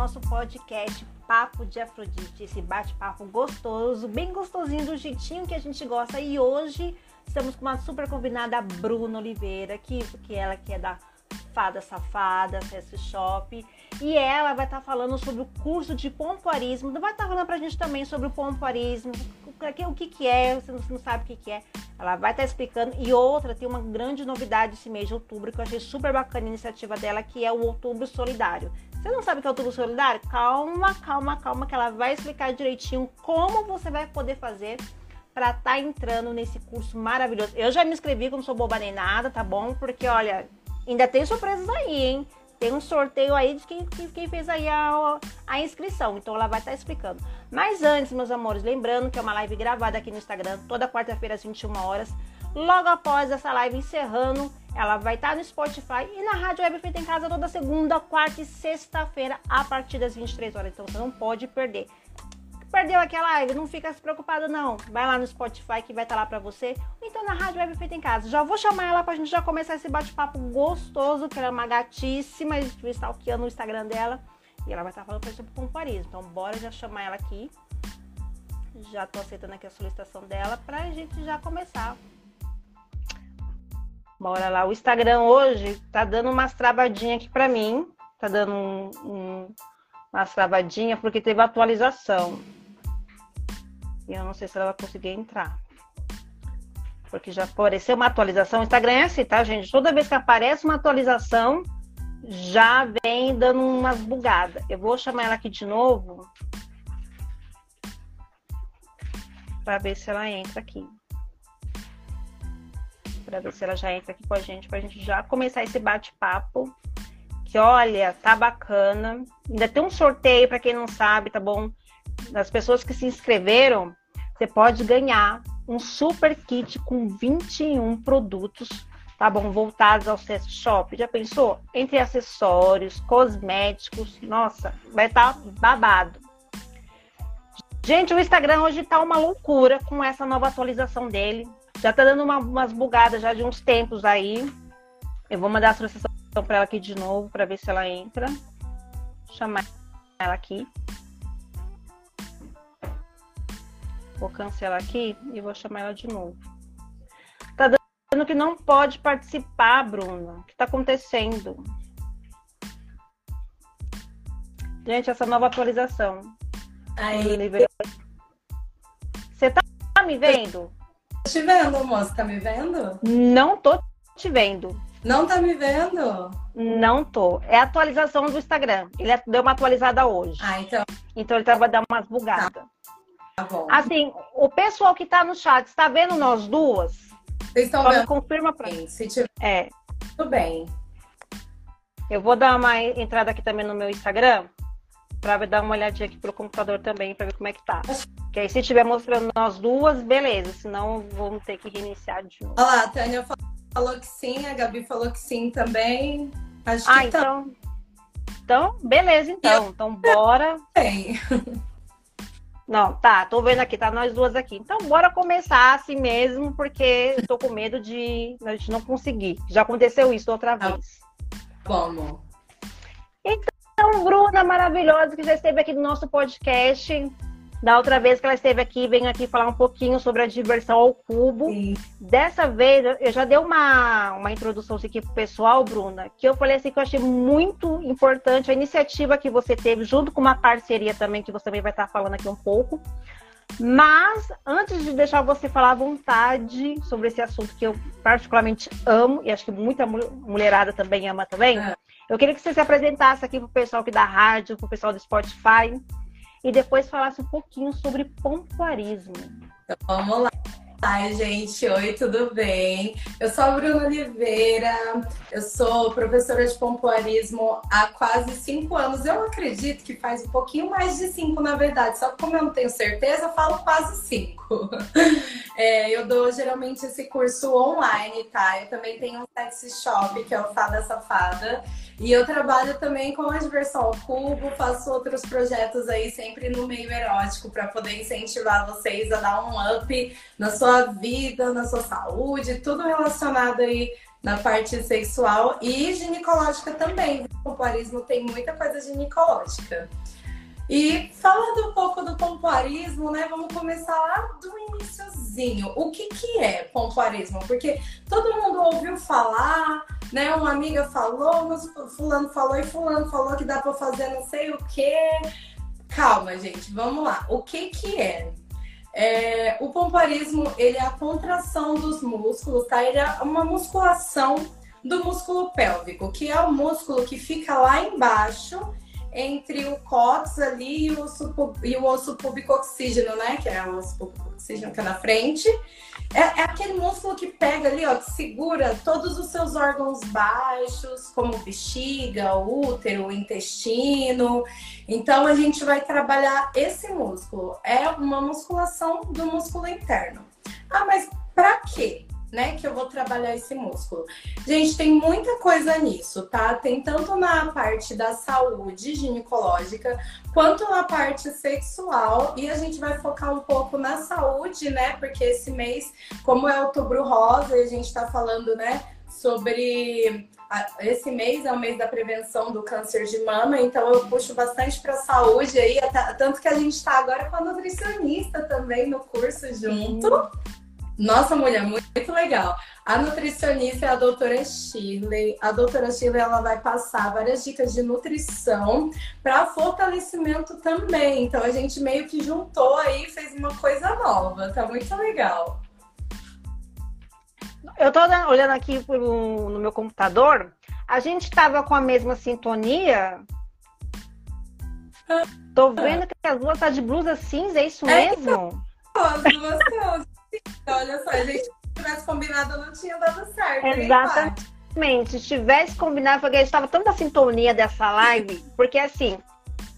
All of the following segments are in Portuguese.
nosso podcast Papo de Afrodite, esse bate-papo gostoso, bem gostosinho do jeitinho que a gente gosta. E hoje estamos com uma super convidada, Bruna Oliveira, que, que ela que é da Fada Safada, Sex Shop, e ela vai estar falando sobre o curso de pompoarismo, vai estar falando pra gente também sobre o pompoarismo, o que que é, você não, sabe o que que é, ela vai estar explicando, e outra, tem uma grande novidade esse mês de outubro, que eu achei super bacana a iniciativa dela, que é o Outubro Solidário. Você não sabe o que é Outubro Solidário? Calma, calma, calma, que ela vai explicar direitinho como você vai poder fazer para estar tá entrando nesse curso maravilhoso. Eu já me inscrevi, como sou boba nem nada, tá bom? Porque, olha, Ainda tem surpresas aí, hein? Tem um sorteio aí de quem, quem fez aí a, a inscrição. Então ela vai estar tá explicando. Mas antes, meus amores, lembrando que é uma live gravada aqui no Instagram, toda quarta-feira às 21 horas. Logo após essa live encerrando, ela vai estar tá no Spotify e na Rádio Web Feita em Casa toda segunda, quarta e sexta-feira a partir das 23 horas. Então você não pode perder. Perdeu aquela live? Não fica se preocupado não. Vai lá no Spotify que vai estar tá lá para você. Então na Rádio Web Feita em Casa. Já vou chamar ela pra gente já começar esse bate-papo gostoso, que ela é uma gatíssima. A gente stalkeando o Instagram dela. E ela vai estar tá falando pra sobre Paris. Então bora já chamar ela aqui. Já tô aceitando aqui a solicitação dela pra gente já começar. Bora lá. O Instagram hoje tá dando umas travadinhas aqui pra mim. Tá dando um, um, umas travadinhas porque teve atualização. E eu não sei se ela vai conseguir entrar. Porque já apareceu uma atualização. O Instagram é assim, tá, gente? Toda vez que aparece uma atualização, já vem dando umas bugadas. Eu vou chamar ela aqui de novo. Para ver se ela entra aqui. Para ver se ela já entra aqui com a gente, para a gente já começar esse bate-papo. Que olha, tá bacana. Ainda tem um sorteio para quem não sabe, tá bom? Das pessoas que se inscreveram, você pode ganhar um super kit com 21 produtos, tá bom? Voltados ao sex shop. Já pensou? Entre acessórios, cosméticos, nossa, vai estar tá babado. Gente, o Instagram hoje tá uma loucura com essa nova atualização dele. Já tá dando uma, umas bugadas já de uns tempos aí. Eu vou mandar a solicitação para ela aqui de novo para ver se ela entra. Vou chamar ela aqui. Vou cancelar aqui e vou chamar ela de novo. Tá dando que não pode participar, Bruna. O que tá acontecendo? Gente, essa nova atualização. Aí. Você tá me vendo? Te vendo, moça. Tá me vendo? Não tô te vendo. Não tá me vendo? Não tô. É a atualização do Instagram. Ele deu uma atualizada hoje. Ah, então. Então ele tava dando umas bugadas. Tá. Tá bom. Assim, o pessoal que tá no chat, está vendo nós duas? Vocês estão vendo? confirma pra mim. Se tiver. É. Tudo bem. Eu vou dar uma entrada aqui também no meu Instagram para dar uma olhadinha aqui pelo computador também para ver como é que tá. Que aí se estiver mostrando nós duas, beleza. Senão vamos ter que reiniciar de novo. Olha lá, a Tânia falou que sim, a Gabi falou que sim também. Acho ah, que tá. então. Então, beleza, então. Então, bora. Tem. Não, tá, tô vendo aqui, tá nós duas aqui. Então, bora começar assim mesmo, porque eu tô com medo de a gente não conseguir. Já aconteceu isso outra tá vez. Vamos. Então, Bruna maravilhosa, que já esteve aqui no nosso podcast. Da outra vez que ela esteve aqui, veio aqui falar um pouquinho sobre a diversão ao cubo. Sim. Dessa vez, eu já dei uma, uma introdução aqui pro pessoal, Bruna, que eu falei assim que eu achei muito importante a iniciativa que você teve, junto com uma parceria também, que você também vai estar falando aqui um pouco. Mas, antes de deixar você falar à vontade sobre esse assunto que eu particularmente amo, e acho que muita mulherada também ama também, é. Eu queria que você se apresentasse aqui pro pessoal aqui da rádio, pro pessoal do Spotify, e depois falasse um pouquinho sobre pompoarismo. Então, vamos lá. Ai, gente, oi, tudo bem? Eu sou a Bruna Oliveira, eu sou professora de pompoarismo há quase cinco anos. Eu acredito que faz um pouquinho mais de cinco, na verdade, só que como eu não tenho certeza, eu falo quase cinco. É, eu dou geralmente esse curso online, tá? Eu também tenho um sexy shop, que é o Fada Safada. E eu trabalho também com a diversão ao cubo, faço outros projetos aí sempre no meio erótico para poder incentivar vocês a dar um up na sua vida, na sua saúde, tudo relacionado aí na parte sexual e ginecológica também. O pompoarismo tem muita coisa ginecológica. E falando um pouco do pompoarismo, né? Vamos começar lá do iníciozinho. O que, que é pompoarismo? Porque todo mundo ouviu falar, né? Uma amiga falou, fulano falou e fulano falou que dá para fazer não sei o quê. Calma, gente, vamos lá. O que que é? É? o pompoarismo, ele é a contração dos músculos, tá? Ele é uma musculação do músculo pélvico, que é o músculo que fica lá embaixo entre o cóccix ali e o osso, e o osso pubicoxígeno, né? Que é o osso pubicoxígeno que é na frente. É, é, aquele músculo que pega ali, ó, que segura todos os seus órgãos baixos, como bexiga, útero, intestino. Então a gente vai trabalhar esse músculo. É uma musculação do músculo interno. Ah, mas para quê? Né, que eu vou trabalhar esse músculo. Gente, tem muita coisa nisso, tá? Tem tanto na parte da saúde ginecológica, quanto na parte sexual, e a gente vai focar um pouco na saúde, né? Porque esse mês, como é outubro rosa, e a gente tá falando, né, sobre esse mês é o mês da prevenção do câncer de mama, então eu puxo bastante para saúde aí, tanto que a gente está agora com a nutricionista também no curso junto. Sim. Nossa, mulher, muito legal. A nutricionista é a doutora Shirley. A doutora Shirley ela vai passar várias dicas de nutrição para fortalecimento também. Então a gente meio que juntou aí, fez uma coisa nova. Tá muito legal. Eu tô olhando aqui no meu computador. A gente estava com a mesma sintonia. Tô vendo que as duas tá de blusa cinza, é isso é, mesmo? As duas são. Olha só, a gente se tivesse combinado não tinha dado certo. Exatamente. Se tivesse combinado, porque a gente estava tanta sintonia dessa live, porque assim,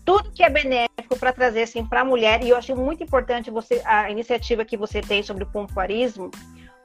tudo que é benéfico para trazer assim para a mulher, e eu achei muito importante você a iniciativa que você tem sobre o pompoarismo,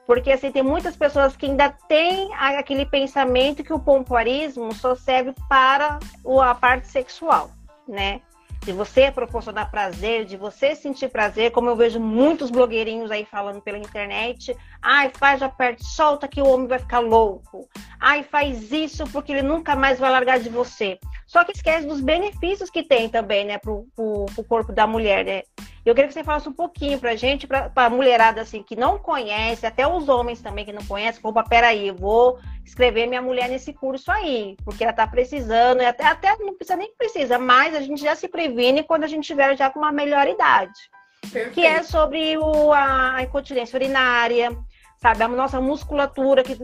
porque assim tem muitas pessoas que ainda têm aquele pensamento que o pompoarismo só serve para a parte sexual, né? De você proporcionar prazer, de você sentir prazer, como eu vejo muitos blogueirinhos aí falando pela internet. Ai, faz, aperte, solta que o homem vai ficar louco. Ai, faz isso porque ele nunca mais vai largar de você. Só que esquece dos benefícios que tem também, né, pro, pro, pro corpo da mulher, né? Eu queria que você falasse um pouquinho pra gente, pra, pra mulherada assim, que não conhece, até os homens também que não conhecem, opa, peraí, eu vou escrever minha mulher nesse curso aí, porque ela tá precisando, e até, até não precisa nem precisa, mas a gente já se previne quando a gente tiver já com uma melhor idade. Perfeito. Que é sobre o, a, a incontinência urinária, sabe? A nossa musculatura, que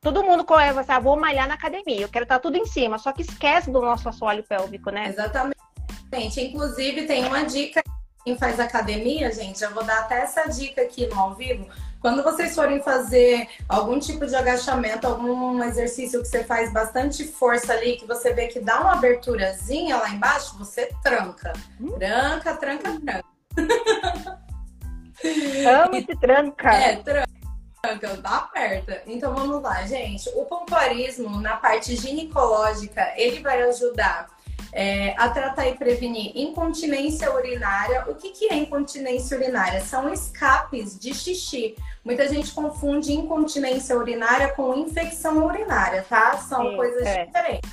todo mundo conhece, ah, vou malhar na academia, eu quero estar tá tudo em cima, só que esquece do nosso assoalho pélvico, né? Exatamente. Inclusive, tem uma dica quem faz academia, gente, eu vou dar até essa dica aqui no ao vivo. Quando vocês forem fazer algum tipo de agachamento, algum exercício que você faz bastante força ali, que você vê que dá uma aberturazinha lá embaixo, você tranca. Tranca, tranca, tranca. Amo esse tranca. É, tranca dá aperta. Então vamos lá, gente. O pompoarismo na parte ginecológica, ele vai ajudar é, a tratar e prevenir incontinência urinária. O que, que é incontinência urinária? São escapes de xixi. Muita gente confunde incontinência urinária com infecção urinária, tá? São Sim, coisas é. diferentes.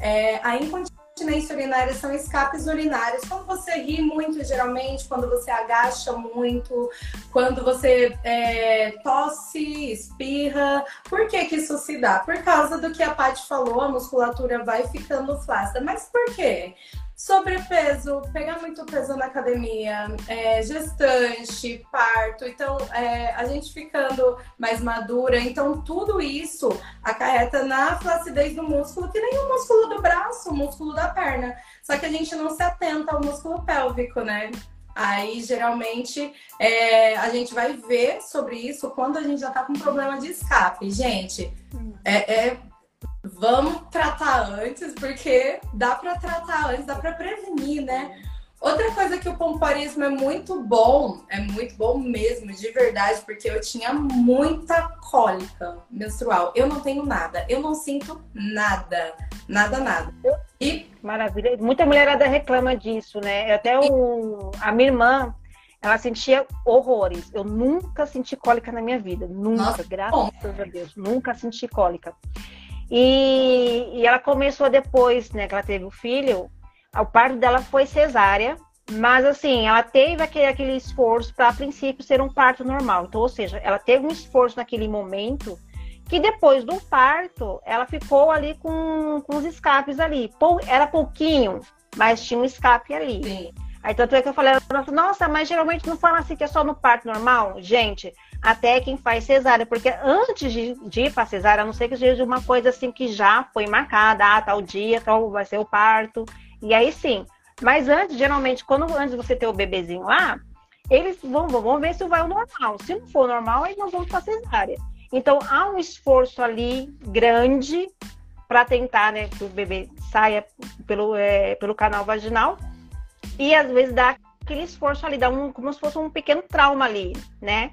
É, a incontinência incontinência urinária são escapes urinários. Quando você ri muito, geralmente, quando você agacha muito, quando você é, tosse, espirra. Por que, que isso se dá? Por causa do que a Paty falou, a musculatura vai ficando flácida. Mas por quê? Sobrepeso, pegar muito peso na academia, é, gestante, parto, então é, a gente ficando mais madura, então tudo isso acarreta na flacidez do músculo, que nem o músculo do braço, o músculo da perna. Só que a gente não se atenta ao músculo pélvico, né? Aí, geralmente, é, a gente vai ver sobre isso quando a gente já tá com problema de escape. Gente, é, é vamos tratar antes, porque dá para tratar antes, dá para prevenir, né? Outra coisa que o pompoarismo é muito bom, é muito bom mesmo, de verdade, porque eu tinha muita cólica menstrual. Eu não tenho nada, eu não sinto nada, nada, nada. E... Maravilha. Muita mulherada reclama disso, né? Até o... a minha irmã, ela sentia horrores. Eu nunca senti cólica na minha vida. Nunca, Nossa, graças bom. a Deus. Nunca senti cólica. E, e ela começou depois, né, que ela teve o filho, o parto dela foi cesárea, mas assim, ela teve aquele, aquele esforço para, a princípio, ser um parto normal. Então, ou seja, ela teve um esforço naquele momento que depois do parto, ela ficou ali com, com os escapes ali. Pou, era pouquinho, mas tinha um escape ali. Sim. Aí tanto é que eu falei, nossa, mas geralmente não fala assim que é só no parto normal? Gente, até quem faz cesárea, porque antes de, de ir para cesárea, a não ser que seja uma coisa assim que já foi marcada, ah, tal dia, tal vai ser o parto, e aí sim. Mas antes, geralmente, quando antes você ter o bebezinho lá, eles vão, vão ver se vai o normal. Se não for normal, aí nós vamos para cesárea. Então há um esforço ali grande para tentar, né, que o bebê saia pelo, é, pelo canal vaginal e às vezes dá aquele esforço ali, dá um, como se fosse um pequeno trauma ali, né?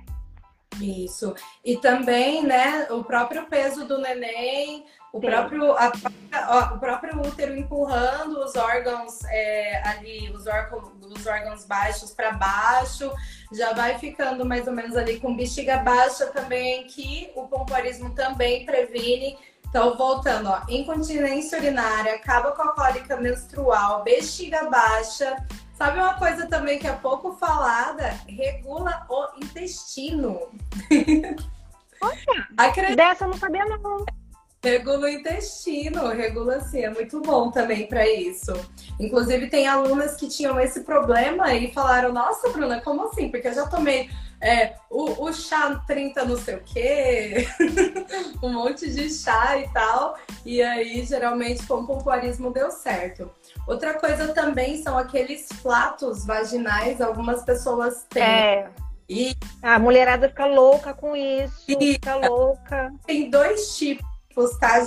Isso. E também, né, o próprio peso do neném, o Sim. próprio, a- a- o próprio útero empurrando os órgãos é, ali, os, órgãos, os órgãos baixos para baixo, já vai ficando mais ou menos ali com bexiga baixa também, que o pompoarismo também previne. Então, voltando, ó, incontinência urinária, acaba com a cólica menstrual, bexiga baixa. Sabe uma coisa também que é pouco falada? Regula o intestino. Acredita, Dessa eu não sabia não. regula o intestino, regula assim, é muito bom também para isso. Inclusive, tem alunas que tinham esse problema e falaram: Nossa, Bruna, como assim? Porque eu já tomei é, o, o chá 30 não sei o quê, um monte de chá e tal. E aí, geralmente, com o pompoarismo deu certo. Outra coisa também são aqueles flatos vaginais, algumas pessoas têm. É. E A mulherada fica louca com isso, Isso. fica louca. tem dois tipos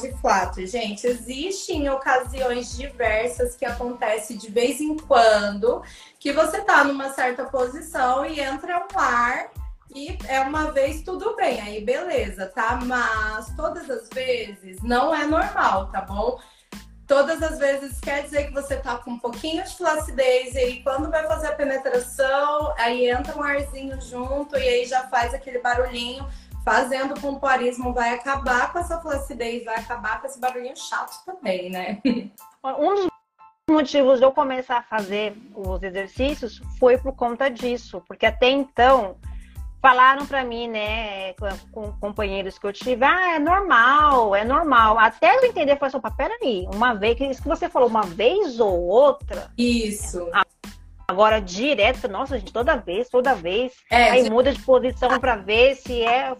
de flato, gente. Existem em ocasiões diversas que acontece de vez em quando, que você tá numa certa posição e entra um ar e é uma vez tudo bem, aí beleza, tá? Mas todas as vezes não é normal, tá bom? Todas as vezes quer dizer que você tá com um pouquinho de flacidez e aí quando vai fazer a penetração, aí entra um arzinho junto e aí já faz aquele barulhinho fazendo pompoarismo vai acabar com essa flacidez, vai acabar com esse barulhinho chato também, né? Um dos motivos de eu começar a fazer os exercícios foi por conta disso, porque até então falaram para mim, né, com, com companheiros que eu tive, ah, é normal, é normal. Até eu entender, eu falei assim, opa, peraí, uma vez, isso que você falou, uma vez ou outra, Isso. Agora direto, nossa, gente, toda vez, toda vez, É, aí de- muda de posição para ver se é,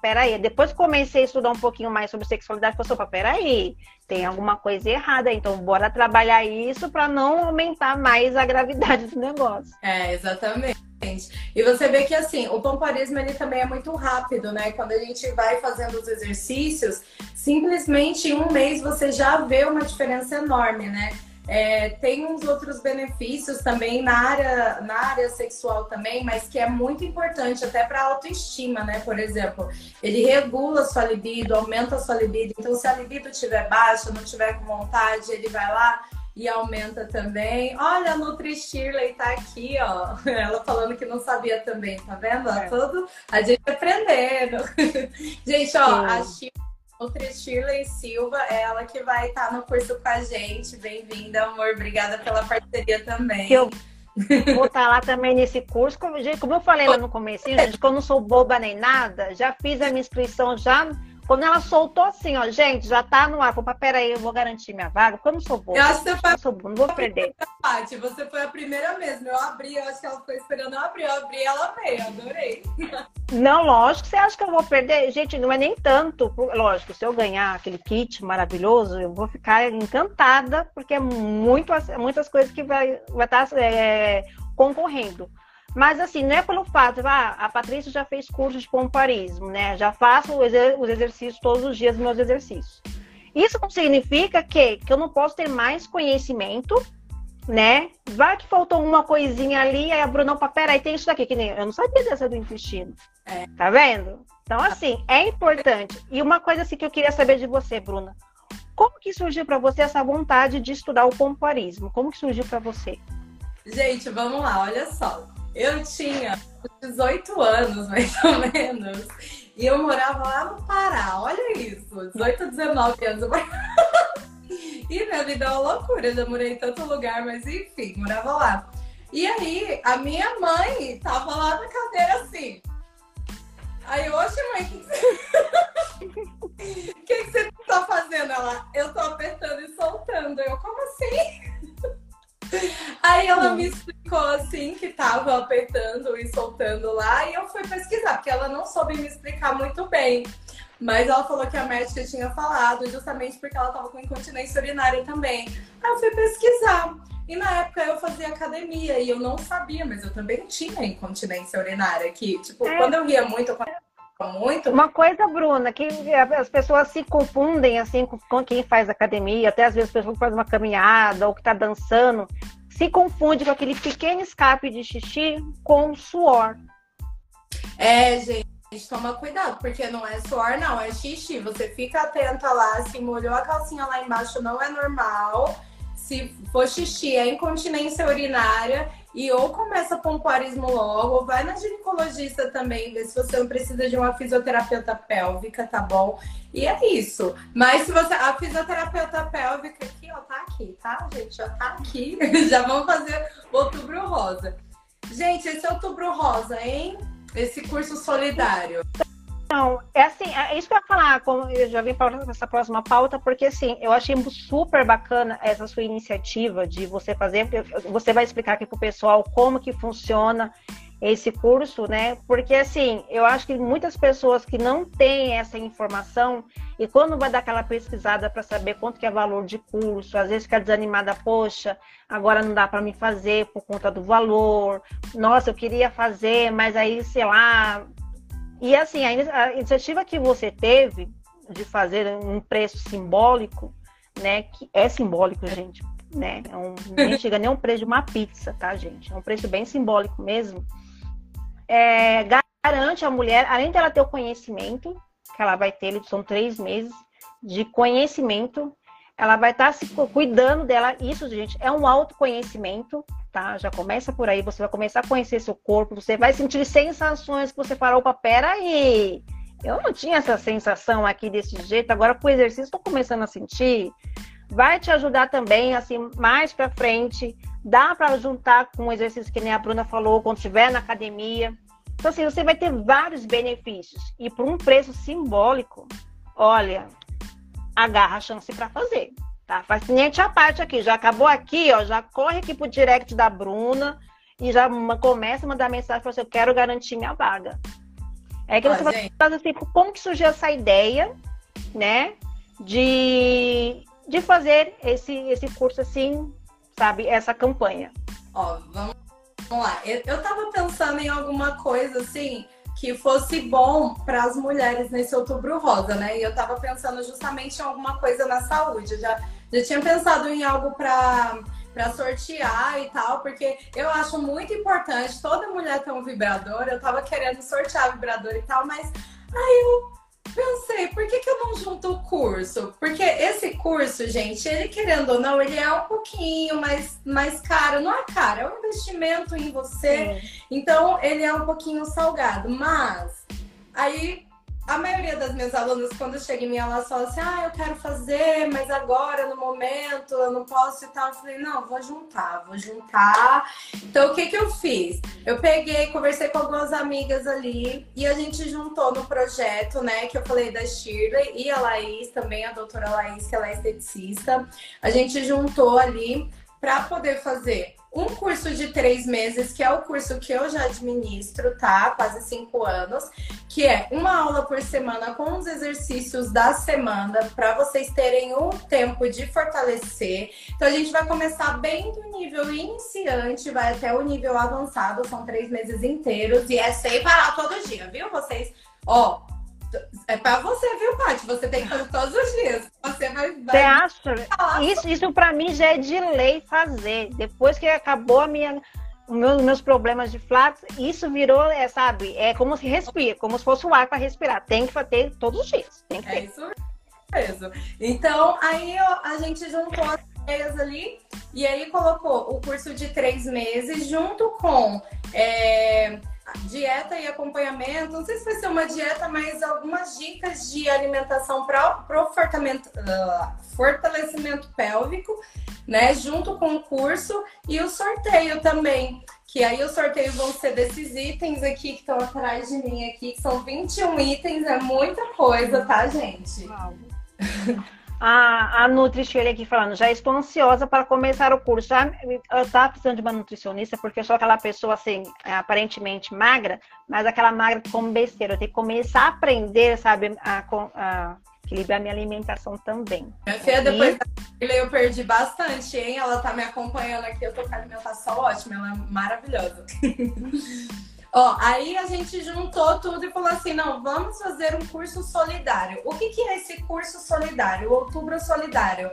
peraí, depois que comecei a estudar um pouquinho mais sobre sexualidade, eu falei, opa, peraí, tem alguma coisa errada, então bora trabalhar isso para não aumentar mais a gravidade do negócio. é, exatamente. E você vê que assim, o pompoarismo ele também é muito rápido, né? Quando a gente vai fazendo os exercícios, simplesmente em um mês você já vê uma diferença enorme, né? É, tem uns outros benefícios também na área, na área sexual também, mas que é muito importante até para autoestima, né? Por exemplo, ele regula a sua libido, aumenta a sua libido. Então, se a libido estiver baixa, não tiver com vontade, ele vai lá e aumenta também. Olha, a Nutri Shirley tá aqui, ó. Ela falando que não sabia também, tá vendo? É. Tudo a gente aprendendo. gente, ó, Sim. a Shirley Nutri Shirley Silva, é ela que vai estar no curso com a gente. Bem-vinda, amor. Obrigada pela parceria também. Eu vou estar lá também nesse curso. Como, como eu falei lá no começo, gente, que eu não sou boba nem nada, já fiz a minha inscrição já. Quando ela soltou assim, ó, gente, já tá no ar. Falei, peraí, eu vou garantir minha vaga, porque eu não sou boba. Eu acho que você foi não sou boba, não vou perder. Paty, você foi a primeira mesmo. Eu abri, eu acho que ela ficou esperando eu abrir. Eu abri ela veio, adorei. Não, lógico, você acha que eu vou perder? Gente, não é nem tanto. Lógico, se eu ganhar aquele kit maravilhoso, eu vou ficar encantada, porque é muito, muitas coisas que vai, vai estar é, concorrendo. Mas assim, não é pelo fato, ah, a Patrícia já fez curso de pomparismo, né? Já faço os exer- os exercícios todos os dias, meus exercícios. Isso não significa que, que eu não posso ter mais conhecimento, né? Vai que faltou uma coisinha ali, aí a Bruna, opa, peraí, tem isso daqui, que nem eu não sabia dessa do intestino. É. Tá vendo? Então, assim, é importante. E uma coisa assim que eu queria saber de você, Bruna. Como que surgiu para você essa vontade de estudar o pompoarismo? Como que surgiu para você? Gente, vamos lá, olha só. Eu tinha 18 anos, mais ou menos. E eu morava lá no Pará. Olha isso. 18, 19 anos. E minha vida é uma loucura. Eu já morei em tanto lugar, mas enfim, morava lá. E aí, a minha mãe tava lá na cadeira assim. Aí, oxe, mãe, o que, que, que, que você tá fazendo? Ela, eu tô apertando e soltando. Eu, como assim? Aí ela me explicou assim que tava apertando e soltando lá e eu fui pesquisar, porque ela não soube me explicar muito bem. Mas ela falou que a médica tinha falado, justamente porque ela tava com incontinência urinária também. Aí eu fui pesquisar. E na época eu fazia academia e eu não sabia, mas eu também tinha incontinência urinária. Que, tipo, é. quando eu ria muito, eu muito. Uma coisa, Bruna, que as pessoas se confundem assim com quem faz academia, até às vezes a pessoa que faz uma caminhada ou que tá dançando, se confunde com aquele pequeno escape de xixi com suor. É, gente toma cuidado, porque não é suor, não, é xixi. Você fica atenta lá, se molhou a calcinha lá embaixo, não é normal. Se for xixi, é incontinência urinária. E ou começa pompoarismo logo, ou vai na ginecologista também, ver se você não precisa de uma fisioterapeuta pélvica, tá bom? E é isso. Mas se você. A fisioterapeuta pélvica aqui, ó, tá aqui, tá, gente? Já tá aqui. Já vamos fazer outubro rosa. Gente, esse é outubro rosa, hein? esse curso solidário? Não, é assim, é isso que eu ia falar, como eu já vim para essa próxima pauta, porque assim, eu achei super bacana essa sua iniciativa de você fazer, você vai explicar aqui para o pessoal como que funciona esse curso, né? Porque assim, eu acho que muitas pessoas que não têm essa informação e quando vai dar aquela pesquisada para saber quanto que é valor de curso, às vezes fica desanimada, poxa, agora não dá para me fazer por conta do valor. Nossa, eu queria fazer, mas aí, sei lá. E assim, a iniciativa que você teve de fazer um preço simbólico, né, que é simbólico, gente, né? É um, nem chega nem um preço de uma pizza, tá, gente? É um preço bem simbólico mesmo é, garante a mulher, além dela ter o conhecimento, que ela vai ter, são três meses de conhecimento, ela vai estar tá se cuidando dela. Isso, gente, é um autoconhecimento, tá? Já começa por aí, você vai começar a conhecer seu corpo, você vai sentir sensações que você fala, opa, peraí, eu não tinha essa sensação aqui desse jeito, agora com o exercício estou começando a sentir. Vai te ajudar também, assim, mais para frente, Dá para juntar com o exercício que nem a Bruna falou, quando estiver na academia. Então, assim, você vai ter vários benefícios. E por um preço simbólico, olha, agarra a chance para fazer. Tá? Faz cliente a parte aqui. Já acabou aqui, ó. Já corre aqui pro direct da Bruna e já começa a mandar mensagem para você. Eu quero garantir minha vaga. É que você vai fazer assim, como que surgiu essa ideia, né? De, de fazer esse, esse curso assim sabe, essa campanha? Ó, vamos, vamos lá. Eu, eu tava pensando em alguma coisa assim que fosse bom para as mulheres nesse outubro rosa, né? E eu tava pensando justamente em alguma coisa na saúde. Eu já, já tinha pensado em algo para para sortear e tal, porque eu acho muito importante toda mulher ter um vibrador. Eu tava querendo sortear vibrador e tal, mas aí eu pensei, por que, que eu não junto o curso? Porque esse curso, gente, ele querendo ou não, ele é um pouquinho mais, mais caro. Não é caro, é um investimento em você. Sim. Então, ele é um pouquinho salgado. Mas, aí a maioria das minhas alunas, quando chega em mim, elas falam assim: ah, eu quero fazer, mas agora, no momento, eu não posso e tal. Eu falei: não, vou juntar, vou juntar. Então, o que que eu fiz? Eu peguei, conversei com algumas amigas ali e a gente juntou no projeto, né, que eu falei da Shirley e a Laís também, a doutora Laís, que ela é esteticista. A gente juntou ali para poder fazer um curso de três meses, que é o curso que eu já administro, tá? Quase cinco anos, que é uma aula por semana com os exercícios da semana, para vocês terem um tempo de fortalecer. Então, a gente vai começar bem do nível iniciante, vai até o nível avançado, são três meses inteiros, e é sem parar todo dia, viu? Vocês, ó, é pra você, viu, Paty? Você tem que fazer todos os dias. Você vai. você acha? Isso, isso pra mim já é de lei fazer. Depois que acabou a minha. Meus, meus problemas de flatos, isso virou, é, sabe? É como se respira, como se fosse o ar para respirar. Tem que fazer todos os dias. Tem que é ter. É isso mesmo. Então, aí ó, a gente juntou as ideias ali E aí colocou o curso de três meses junto com é, dieta e acompanhamento. Não sei se vai ser uma dieta, mas algumas dicas de alimentação para o fortalecimento, uh, fortalecimento pélvico, né? Junto com o curso e o sorteio também. Que aí o sorteio vão ser desses itens aqui que estão atrás de mim aqui, que são 21 itens, é muita coisa, tá, gente? Uau. A, a Nutri aqui falando, já estou ansiosa para começar o curso. Já eu estava precisando de uma nutricionista, porque eu sou aquela pessoa assim, é, aparentemente magra, mas aquela magra como besteira. Eu tenho que começar a aprender, sabe, a, a equilibrar minha alimentação também. Minha filha, depois da eu perdi bastante, hein? Ela tá me acompanhando aqui, eu tô com a alimentação ótima, ela é maravilhosa. Ó, aí a gente juntou tudo e falou assim: não, vamos fazer um curso solidário. O que, que é esse curso solidário? O Outubro Solidário.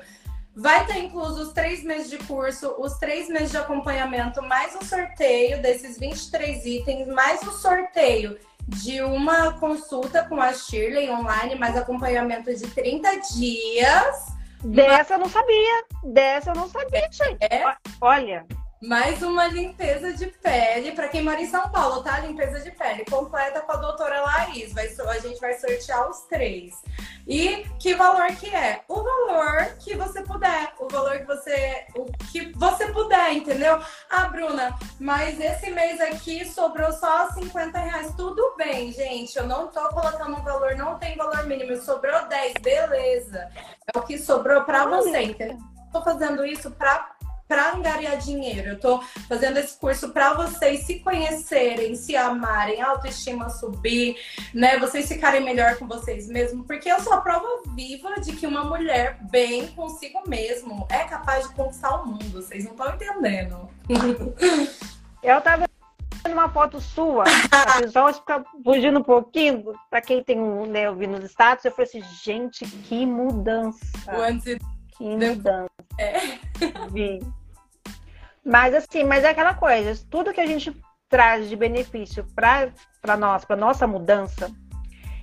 Vai ter incluso os três meses de curso, os três meses de acompanhamento, mais o sorteio desses 23 itens, mais o sorteio de uma consulta com a Shirley online, mais acompanhamento de 30 dias. Dessa eu não sabia. Dessa eu não sabia, gente. É? Olha, mais uma limpeza de pele para quem mora em São Paulo, tá? Limpeza de pele completa com a doutora Laís. Vai, a gente vai sortear os três. E que valor que é? O valor que você puder, o valor que você, o que você puder, entendeu? Ah, Bruna, mas esse mês aqui sobrou só 50 reais. Tudo bem, gente. Eu não tô colocando um valor, não tem valor mínimo. Sobrou 10, beleza. É o que sobrou para você, entendeu? Tô fazendo isso para para angariar dinheiro. Eu tô fazendo esse curso para vocês se conhecerem, se amarem, autoestima subir, né? Vocês ficarem melhor com vocês mesmos, porque eu sou a prova viva de que uma mulher bem consigo mesmo é capaz de conquistar o mundo. Vocês não estão entendendo. Eu tava uma foto sua, a pessoa fica fugindo um pouquinho, para quem tem um, né, eu vi nos status, eu falei assim, gente, que mudança. O antes que mudança. É. Vi. Mas assim, mas é aquela coisa, tudo que a gente traz de benefício para nós, para nossa mudança.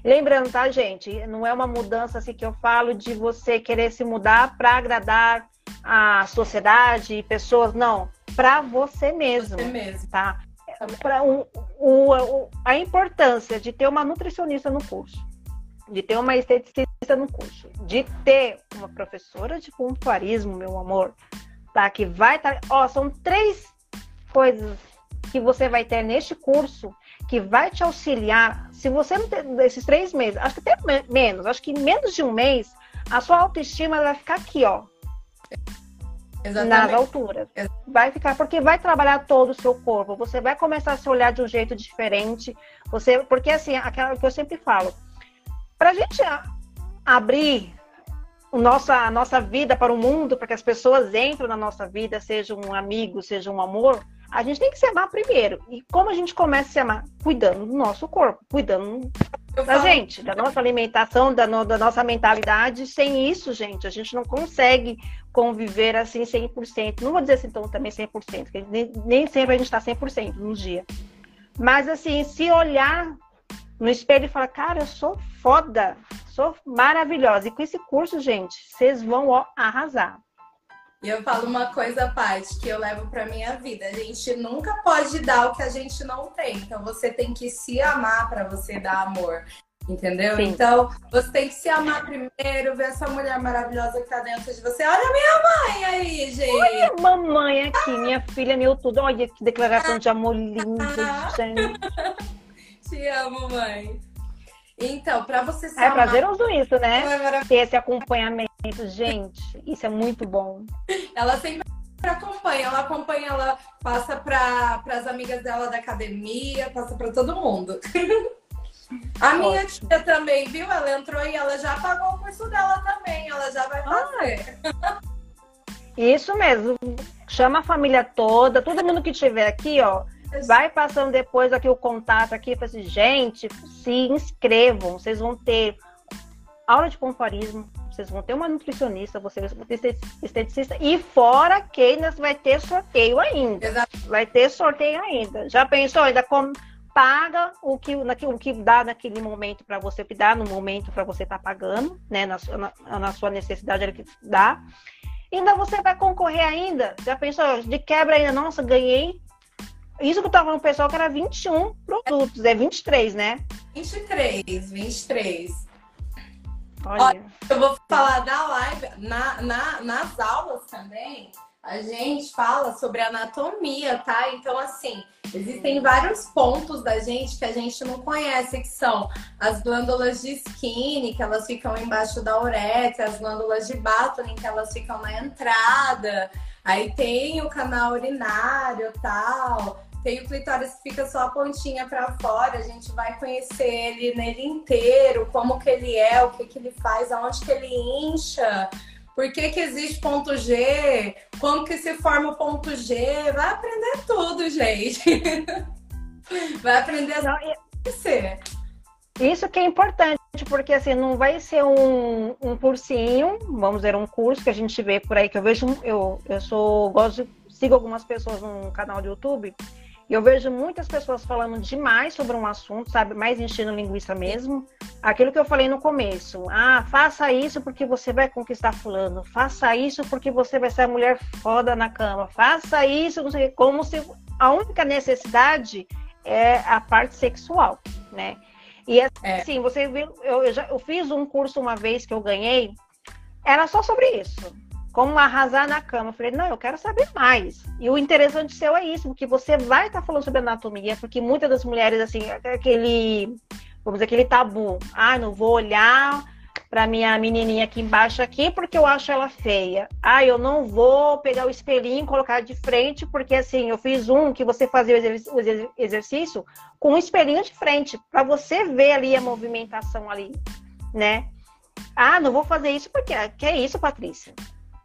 Lembrando, tá, gente? Não é uma mudança assim que eu falo de você querer se mudar para agradar a sociedade e pessoas, não, para você mesmo, você mesmo, tá? Para o, o, a importância de ter uma nutricionista no curso, de ter uma esteticista no curso, de ter uma professora de pontuarismo, meu amor, tá? Que vai estar. Tá, ó, são três coisas que você vai ter neste curso que vai te auxiliar. Se você não ter esses três meses, acho que até menos, acho que menos de um mês, a sua autoestima vai ficar aqui, ó. Exatamente. Nas alturas. Vai ficar, porque vai trabalhar todo o seu corpo. Você vai começar a se olhar de um jeito diferente. Você, porque assim, aquela que eu sempre falo, para a gente abrir nossa, a nossa vida para o mundo, para que as pessoas entrem na nossa vida, seja um amigo, seja um amor, a gente tem que se amar primeiro. E como a gente começa a se amar? Cuidando do nosso corpo, cuidando Eu da falo... gente, da nossa alimentação, da, no, da, nossa mentalidade. Sem isso, gente, a gente não consegue conviver assim 100%. Não vou dizer assim então também 100%, porque nem, nem sempre a gente está 100% no dia. Mas assim, se olhar no espelho e falar, cara, eu sou foda, sou maravilhosa. E com esse curso, gente, vocês vão ó, arrasar. E eu falo uma coisa, Paty, que eu levo para minha vida. A gente nunca pode dar o que a gente não tem. Então você tem que se amar para você dar amor. Entendeu? Sim. Então, você tem que se amar primeiro, ver essa mulher maravilhosa que tá dentro de você. Olha minha mãe aí, gente. Olha a mamãe aqui, minha filha, meu tudo. Olha que declaração de amor linda, gente. Te amo, mãe. Então, para você ser. É prazeroso isso, né? É Ter esse acompanhamento. Gente, isso é muito bom. Ela sempre acompanha, ela acompanha, ela passa para as amigas dela da academia, passa para todo mundo. A minha Ótimo. tia também, viu? Ela entrou e ela já pagou o curso dela também, ela já vai fazer. Ah, isso mesmo. Chama a família toda, todo mundo que estiver aqui, ó Vai passando depois aqui o contato aqui, fala assim, gente, se inscrevam, vocês vão ter aula de pompoarismo, vocês vão ter uma nutricionista, vocês vão ter esteticista, e fora que ainda vai ter sorteio ainda. Exato. Vai ter sorteio ainda. Já pensou? Ainda com, paga o que, o que dá naquele momento para você, que dá no momento para você estar tá pagando, né? Na, na, na, sua necessidade, ele que dá. Ainda você vai concorrer ainda? Já pensou, de quebra ainda, nossa, ganhei. Isso que eu tava falando pessoal que era 21 produtos, é 23, né? 23, 23. Olha. Olha eu vou falar da live, na, na, nas aulas também, a gente fala sobre anatomia, tá? Então, assim, existem vários pontos da gente que a gente não conhece, que são as glândulas de skin, que elas ficam embaixo da uretra, as glândulas de Bartolin, que elas ficam na entrada. Aí tem o canal urinário tal. Tem o clitóris que fica só a pontinha para fora, a gente vai conhecer ele nele inteiro, como que ele é, o que que ele faz, aonde que ele incha, por que, que existe ponto G? Como que se forma o ponto G? Vai aprender tudo, gente. vai aprender a ser. Isso que é importante, porque assim, não vai ser um, um cursinho, vamos dizer, um curso que a gente vê por aí, que eu vejo, eu, eu sou, gosto, sigo algumas pessoas no canal do YouTube, eu vejo muitas pessoas falando demais sobre um assunto, sabe? Mais enchendo linguiça mesmo. Aquilo que eu falei no começo. Ah, faça isso porque você vai conquistar fulano. Faça isso porque você vai ser a mulher foda na cama. Faça isso, não sei, como se a única necessidade é a parte sexual, né? E é. assim, é. você viu, eu, eu, já, eu fiz um curso uma vez que eu ganhei, era só sobre isso como arrasar na cama. Eu falei, não, eu quero saber mais. E o interessante seu é isso, porque você vai estar tá falando sobre anatomia, porque muitas das mulheres, assim, aquele, vamos dizer, aquele tabu. Ah, não vou olhar para minha menininha aqui embaixo aqui porque eu acho ela feia. Ah, eu não vou pegar o espelhinho e colocar de frente porque assim, eu fiz um que você fazia o exercício com um espelhinho de frente para você ver ali a movimentação ali, né? Ah, não vou fazer isso porque que é isso, Patrícia?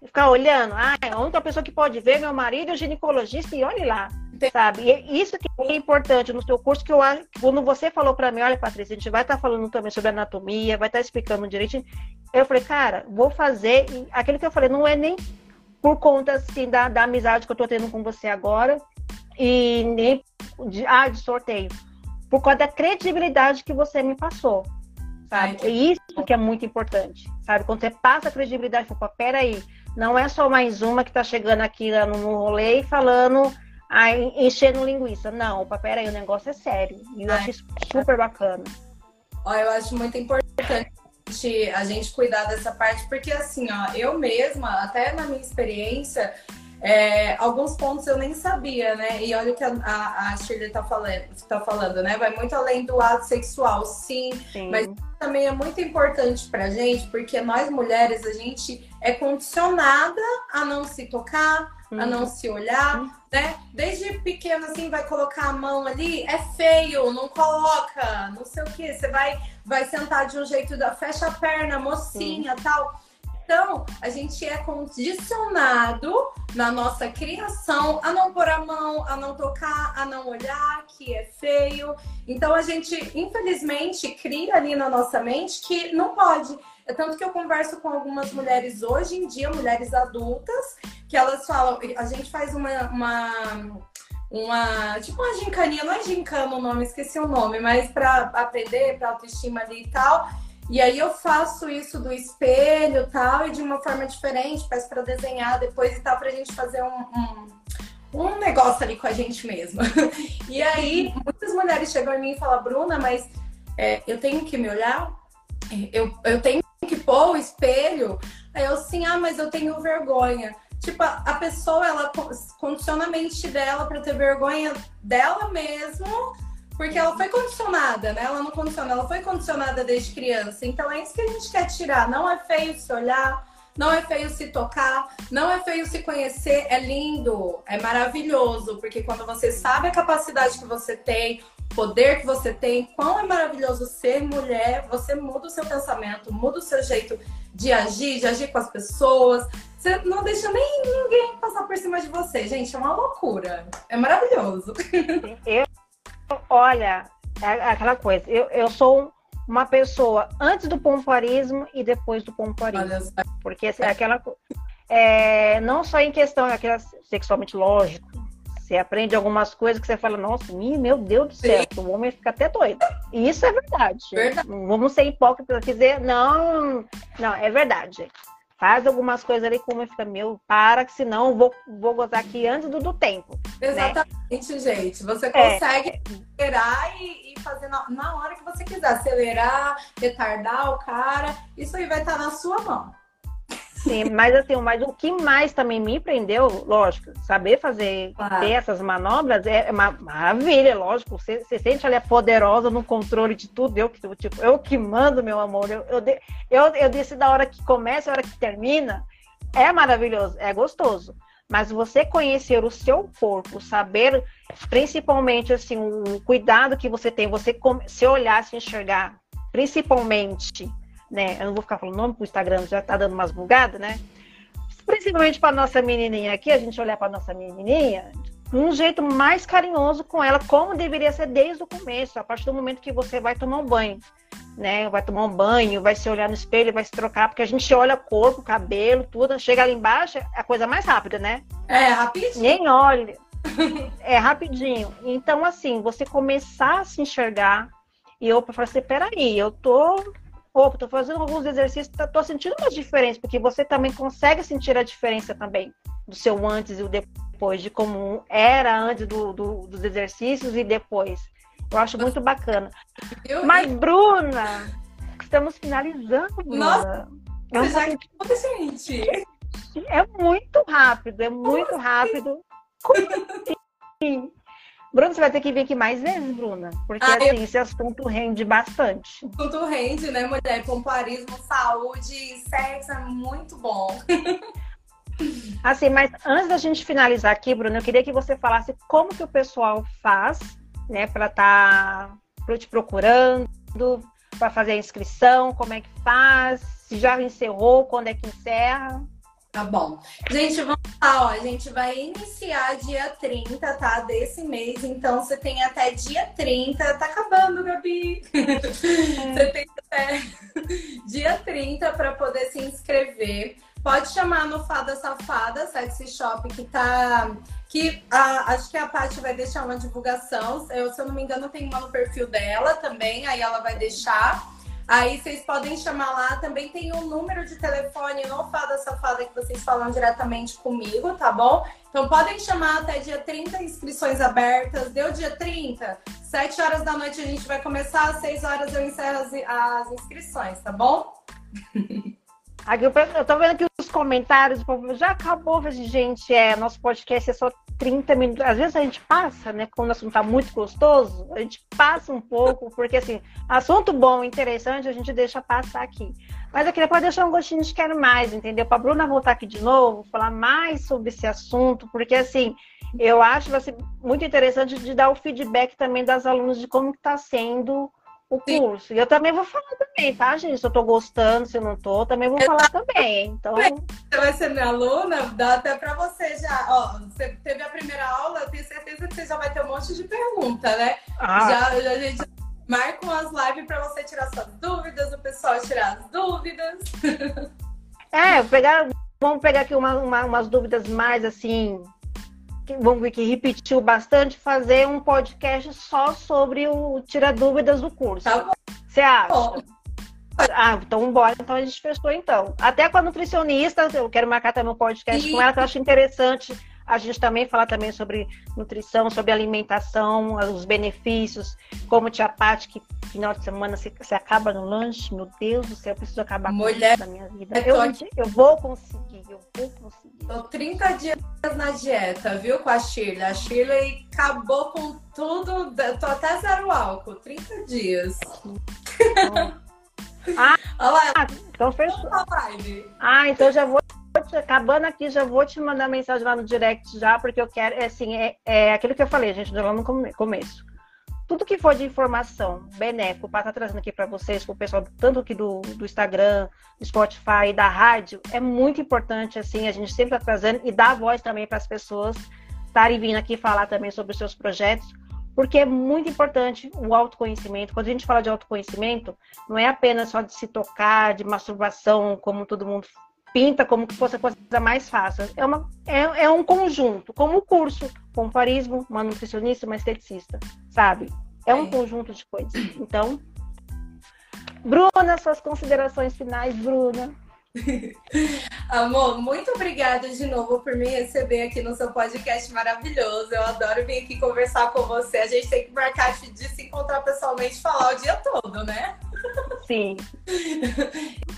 Ficar olhando, ah, a única pessoa que pode ver meu marido é o ginecologista e olhe lá, sabe? E isso que é importante no seu curso, que eu acho, quando você falou para mim, olha, Patrícia, a gente vai estar tá falando também sobre anatomia, vai estar tá explicando direitinho. Eu falei, cara, vou fazer, e aquilo que eu falei, não é nem por conta, assim, da, da amizade que eu tô tendo com você agora, e nem de, ah, de sorteio, por conta da credibilidade que você me passou. Sabe? Ai, isso que é muito importante, sabe? Quando você passa a credibilidade, fala, peraí, não é só mais uma que está chegando aqui no, no rolê e falando, ah, enchendo linguiça. Não, opa, peraí, o negócio é sério. E eu acho isso super bacana. Ó, eu acho muito importante a gente cuidar dessa parte, porque assim, ó, eu mesma, até na minha experiência, é, alguns pontos eu nem sabia, né? E olha o que a, a, a Shirley tá falando, tá falando, né? Vai muito além do ato sexual, sim, sim. mas também é muito importante pra gente, porque nós mulheres, a gente é condicionada a não se tocar, uhum. a não se olhar, uhum. né? Desde pequena, assim, vai colocar a mão ali, é feio, não coloca, não sei o que, você vai, vai sentar de um jeito, da, fecha a perna, mocinha, uhum. tal. Então, a gente é condicionado na nossa criação a não pôr a mão, a não tocar, a não olhar, que é feio. Então, a gente, infelizmente, cria ali na nossa mente que não pode. É tanto que eu converso com algumas mulheres hoje em dia, mulheres adultas, que elas falam, a gente faz uma, uma uma tipo uma gincaninha, não é gincana o nome, esqueci o nome, mas para aprender, para autoestima ali e tal. E aí eu faço isso do espelho tal, e de uma forma diferente, peço para desenhar depois e tal, pra gente fazer um, um, um, negócio ali com a gente mesma. E aí, muitas mulheres chegam em mim e falam, Bruna, mas é, eu tenho que me olhar? Eu, eu tenho que pôr o espelho? Aí eu assim, ah, mas eu tenho vergonha. Tipo, a pessoa, ela condiciona a mente dela para ter vergonha dela mesmo porque ela foi condicionada, né? Ela não condiciona, ela foi condicionada desde criança. Então é isso que a gente quer tirar. Não é feio se olhar, não é feio se tocar, não é feio se conhecer. É lindo, é maravilhoso, porque quando você sabe a capacidade que você tem, o poder que você tem, quão é maravilhoso ser mulher, você muda o seu pensamento, muda o seu jeito de agir, de agir com as pessoas. Você não deixa nem ninguém passar por cima de você, gente. É uma loucura. É maravilhoso. Eu Olha, é aquela coisa, eu, eu sou uma pessoa antes do pompoarismo e depois do pompoarismo. Porque assim, aquela é, não só em questão aquela sexualmente lógico, você aprende algumas coisas que você fala, nossa, meu Deus do céu, Sim. o homem fica até doido. E isso é verdade. verdade. Vamos ser hipócritas dizer, não, não, é verdade. Faz algumas coisas ali como fica, meu, para, que senão eu vou, vou gozar aqui antes do, do tempo. Né? Exatamente, né? gente. Você consegue é. acelerar e, e fazer na, na, hora que você quiser. Acelerar, retardar o cara. Isso aí vai estar na sua mão. Sim, mas assim, mas o que mais também me prendeu, lógico, saber fazer, claro. ter essas manobras é uma maravilha, lógico. Você, você sente ali a poderosa no controle de tudo. Eu que, tipo, eu que mando, meu amor. Eu, eu, eu, eu decido a hora que começa, a hora que termina. É maravilhoso, é gostoso. Mas você conhecer o seu corpo, saber principalmente assim, o cuidado que você tem, você se olhar, se enxergar, principalmente né? Eu não vou ficar falando nome pro Instagram, já tá dando umas bugadas, né? Principalmente para nossa menininha aqui, a gente olhar para nossa menininha um jeito mais carinhoso com ela, como deveria ser desde o começo, a partir do momento que você vai tomar um banho, né? Vai tomar um banho, vai se olhar no espelho, vai se trocar, porque a gente olha corpo, cabelo, tudo, chega ali embaixo, é a coisa mais rápida, né? É, rapidinho. Nem olha. é rapidinho. Então, assim, você começar a se enxergar e eu falar assim, peraí, eu tô opa, tô fazendo alguns exercícios, tô sentindo uma diferença, porque você também consegue sentir a diferença também do seu antes e o depois, de como era antes do, do, dos exercícios e depois. Eu acho muito bacana. Eu, Mas, Bruna, estamos finalizando, Bruna. Nossa, é, um já... gente. é muito rápido, é muito Como rápido. Como assim? Bruna, você vai ter que vir aqui mais vezes, Bruna. Porque ah, assim, eu... esse assunto rende bastante. O assunto rende, né, mulher? Pompoarismo, saúde, sexo é muito bom. assim, mas antes da gente finalizar aqui, Bruna, eu queria que você falasse como que o pessoal faz, né, para estar tá te procurando, para fazer a inscrição, como é que faz, se já encerrou, quando é que encerra. Tá bom. Gente, vamos lá, ó. A gente vai iniciar dia 30, tá? Desse mês. Então, você tem até dia 30. Tá acabando, Gabi. você tem até dia 30 para poder se inscrever. Pode chamar no Fada Safada, Sexy Shop, que tá. Que a, acho que a Paty vai deixar uma divulgação. Eu, se eu não me engano, tem uma no perfil dela também. Aí ela vai deixar. Aí vocês podem chamar lá. Também tem um número de telefone no Fada Safada que vocês falam diretamente comigo, tá bom? Então podem chamar até dia 30, inscrições abertas. Deu dia 30, 7 horas da noite a gente vai começar, às 6 horas eu encerro as, as inscrições, tá bom? Aqui eu, tô vendo os comentários, o povo já acabou, gente, é, nosso podcast é só 30 minutos. Às vezes a gente passa, né? Quando o assunto tá muito gostoso, a gente passa um pouco, porque assim, assunto bom, interessante, a gente deixa passar aqui. Mas aqui depois deixar um gostinho de quero mais, entendeu? Pra Bruna voltar aqui de novo, falar mais sobre esse assunto, porque assim, eu acho vai ser muito interessante de dar o feedback também das alunas de como está sendo o curso. E eu também vou falar também, tá, gente? Se eu tô gostando, se eu não tô, também vou falar também. Então. Você vai ser minha aluna, dá até pra você já. Ó, você teve a primeira aula, eu tenho certeza que você já vai ter um monte de pergunta, né? Ah. Já, já a gente marca umas lives pra você tirar suas dúvidas, o pessoal tirar as dúvidas. É, pegar, vamos pegar aqui uma, uma, umas dúvidas mais assim vamos ver que repetiu bastante, fazer um podcast só sobre o Tira Dúvidas do curso. Tá Você acha? Bom. Ah, então bora, então a gente fechou então. Até com a nutricionista, eu quero marcar também um podcast com ela, que eu acho interessante a gente também falar também sobre nutrição, sobre alimentação, os benefícios, como tia Paty, que final de semana você, você acaba no lanche, meu Deus do céu, eu preciso acabar Mulher, com isso na minha vida. Eu, eu vou conseguir, eu vou conseguir. Tô 30 dias na dieta, viu, com a Shirley. A Shirley acabou com tudo, tô até zero álcool, 30 dias. ah, Olha então fechou. Ah, então já vou acabando aqui, já vou te mandar mensagem lá no direct já, porque eu quero, é assim, é, é aquilo que eu falei, gente, lá no começo. Tudo que for de informação benéfico para estar tá trazendo aqui para vocês, para o pessoal, tanto aqui do, do Instagram, do Spotify, da rádio, é muito importante, assim, a gente sempre está trazendo e dar voz também para as pessoas estarem vindo aqui falar também sobre os seus projetos, porque é muito importante o autoconhecimento. Quando a gente fala de autoconhecimento, não é apenas só de se tocar, de masturbação, como todo mundo pinta como que fosse a coisa mais fácil. É, uma, é, é um conjunto, como o curso, comparismo, uma nutricionista, uma esteticista, sabe? É um é. conjunto de coisas. Então, Bruna, suas considerações finais, Bruna. Amor, muito obrigada de novo por me receber aqui no seu podcast maravilhoso. Eu adoro vir aqui conversar com você. A gente tem que marcar de se encontrar pessoalmente e falar o dia todo, né? Sim.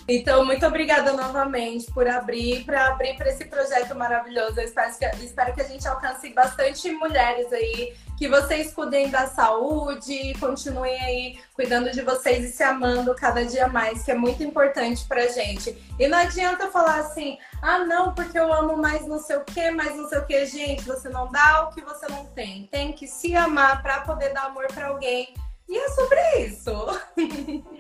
Então, muito obrigada novamente por abrir, para abrir para esse projeto maravilhoso. Eu espero que, espero que a gente alcance bastante mulheres aí, que vocês cuidem da saúde, continuem aí cuidando de vocês e se amando cada dia mais, que é muito importante pra gente. E não adianta falar assim, ah, não, porque eu amo mais não sei o que, mais não sei o que. Gente, você não dá o que você não tem. Tem que se amar para poder dar amor para alguém. E é sobre isso.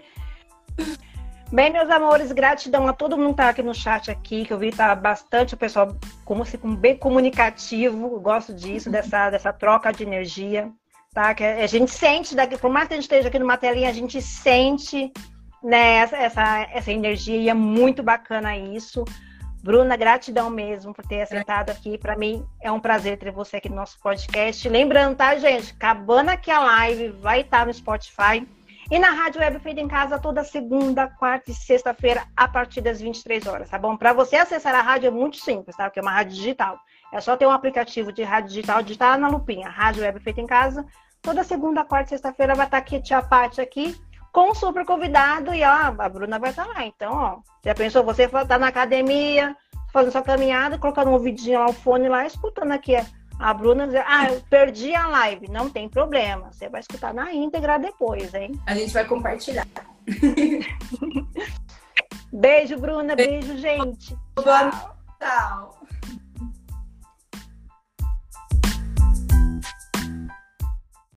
Bem, meus amores, gratidão a todo mundo que tá aqui no chat aqui, que eu vi tá bastante o pessoal como se bem comunicativo, eu gosto disso, dessa, dessa troca de energia, tá? Que a gente sente daqui, por mais que a gente esteja aqui numa telinha, a gente sente né, essa, essa, essa energia e é muito bacana isso. Bruna, gratidão mesmo por ter aceitado aqui. Para mim é um prazer ter você aqui no nosso podcast. Lembrando, tá, gente? Acabando aqui a live, vai estar no Spotify e na Rádio Web Feita em Casa, toda segunda, quarta e sexta-feira, a partir das 23 horas, tá bom? Para você acessar a rádio é muito simples, tá? Porque é uma rádio digital. É só ter um aplicativo de rádio digital, digitar na lupinha, Rádio Web Feita em Casa. Toda segunda, quarta e sexta-feira vai estar aqui, tia Paty aqui, com super convidado e ó, a Bruna vai estar lá. Então, ó, já pensou, você tá na academia, fazendo sua caminhada, colocando um ouvidinho lá, o fone lá, escutando aqui a Bruna dizer, ah, eu perdi a live. Não tem problema. Você vai escutar na íntegra depois, hein? A gente vai compartilhar. beijo, Bruna. Beijo, gente. Tchau. Tchau.